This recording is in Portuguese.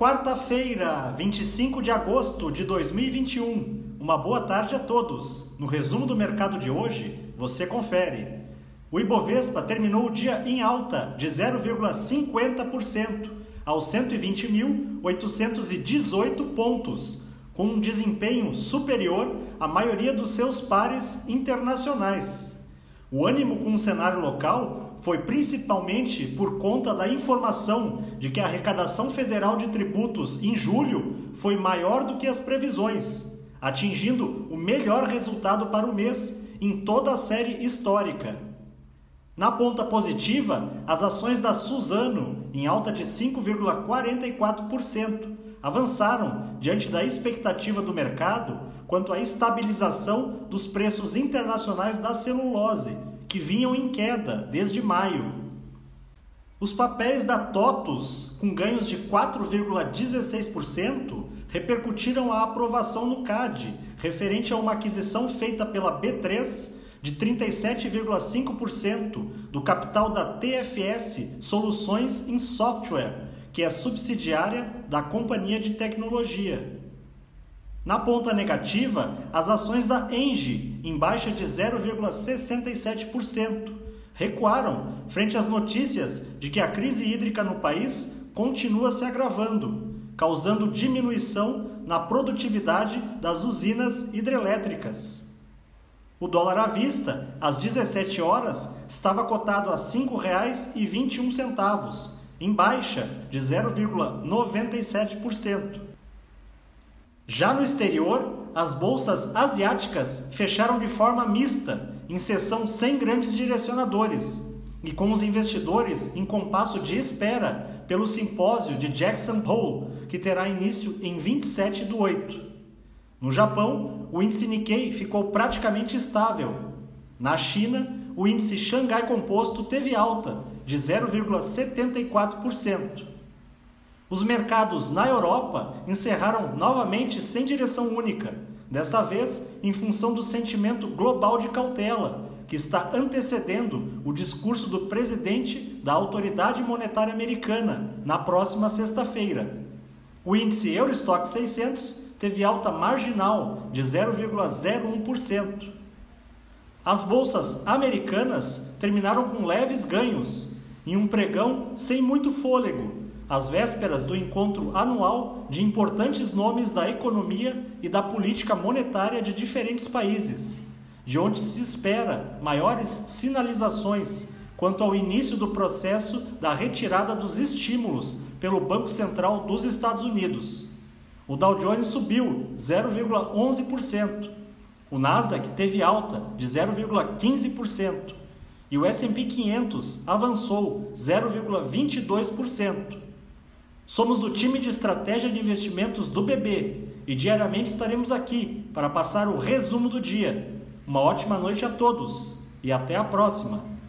Quarta-feira, 25 de agosto de 2021. Uma boa tarde a todos. No resumo do mercado de hoje, você confere. O Ibovespa terminou o dia em alta de 0,50% aos 120.818 pontos, com um desempenho superior à maioria dos seus pares internacionais. O ânimo com o cenário local foi principalmente por conta da informação de que a arrecadação federal de tributos em julho foi maior do que as previsões, atingindo o melhor resultado para o mês em toda a série histórica. Na ponta positiva, as ações da Suzano, em alta de 5,44%, avançaram diante da expectativa do mercado quanto à estabilização dos preços internacionais da celulose que vinham em queda desde maio. Os papéis da TOTUS, com ganhos de 4,16%, repercutiram a aprovação no CAD, referente a uma aquisição feita pela B3 de 37,5% do capital da TFS Soluções em Software, que é subsidiária da companhia de tecnologia. Na ponta negativa, as ações da Engie, em baixa de 0,67%, recuaram frente às notícias de que a crise hídrica no país continua se agravando, causando diminuição na produtividade das usinas hidrelétricas. O dólar à vista, às 17 horas, estava cotado a R$ 5,21, em baixa de 0,97%. Já no exterior, as bolsas asiáticas fecharam de forma mista, em sessão sem grandes direcionadores, e com os investidores em compasso de espera pelo simpósio de Jackson Hole, que terá início em 27 de 8. No Japão, o índice Nikkei ficou praticamente estável. Na China, o índice Xangai Composto teve alta de 0,74%. Os mercados na Europa encerraram novamente sem direção única, desta vez em função do sentimento global de cautela que está antecedendo o discurso do presidente da Autoridade Monetária Americana na próxima sexta-feira. O índice Eurostock 600 teve alta marginal de 0,01%. As bolsas americanas terminaram com leves ganhos, em um pregão sem muito fôlego, às vésperas do encontro anual de importantes nomes da economia e da política monetária de diferentes países, de onde se espera maiores sinalizações quanto ao início do processo da retirada dos estímulos pelo Banco Central dos Estados Unidos. O Dow Jones subiu 0,11%, o Nasdaq teve alta de 0,15% e o S&P 500 avançou 0,22%. Somos do time de estratégia de investimentos do BB e diariamente estaremos aqui para passar o resumo do dia. Uma ótima noite a todos e até a próxima!